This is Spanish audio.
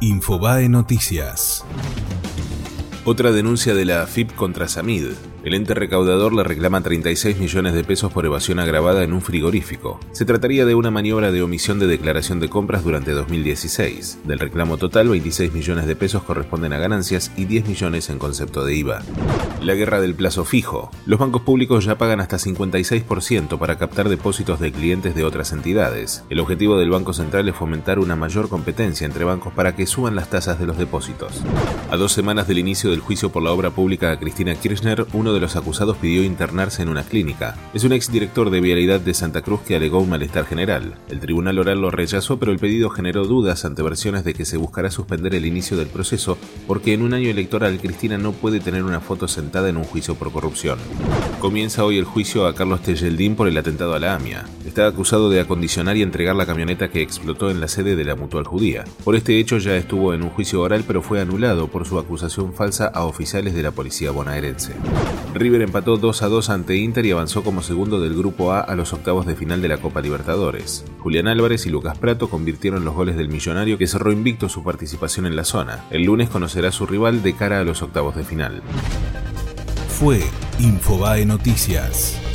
Infobae Noticias. Otra denuncia de la AFIP contra Samid. El ente recaudador le reclama 36 millones de pesos por evasión agravada en un frigorífico. Se trataría de una maniobra de omisión de declaración de compras durante 2016. Del reclamo total, 26 millones de pesos corresponden a ganancias y 10 millones en concepto de IVA. La guerra del plazo fijo. Los bancos públicos ya pagan hasta 56% para captar depósitos de clientes de otras entidades. El objetivo del Banco Central es fomentar una mayor competencia entre bancos para que suban las tasas de los depósitos. A dos semanas del inicio del juicio por la obra pública a Cristina Kirchner, uno de los acusados pidió internarse en una clínica. Es un exdirector de Vialidad de Santa Cruz que alegó un malestar general. El tribunal oral lo rechazó, pero el pedido generó dudas ante versiones de que se buscará suspender el inicio del proceso porque en un año electoral Cristina no puede tener una foto sentada en un juicio por corrupción. Comienza hoy el juicio a Carlos Tejeldín por el atentado a la AMIA. Está acusado de acondicionar y entregar la camioneta que explotó en la sede de la Mutual Judía. Por este hecho ya estuvo en un juicio oral pero fue anulado por su acusación falsa a oficiales de la policía bonaerense. River empató 2 a 2 ante Inter y avanzó como segundo del Grupo A a los octavos de final de la Copa Libertadores. Julián Álvarez y Lucas Prato convirtieron los goles del millonario que cerró invicto su participación en la zona. El lunes conocerá a su rival de cara a los octavos de final. Fue Infobae Noticias.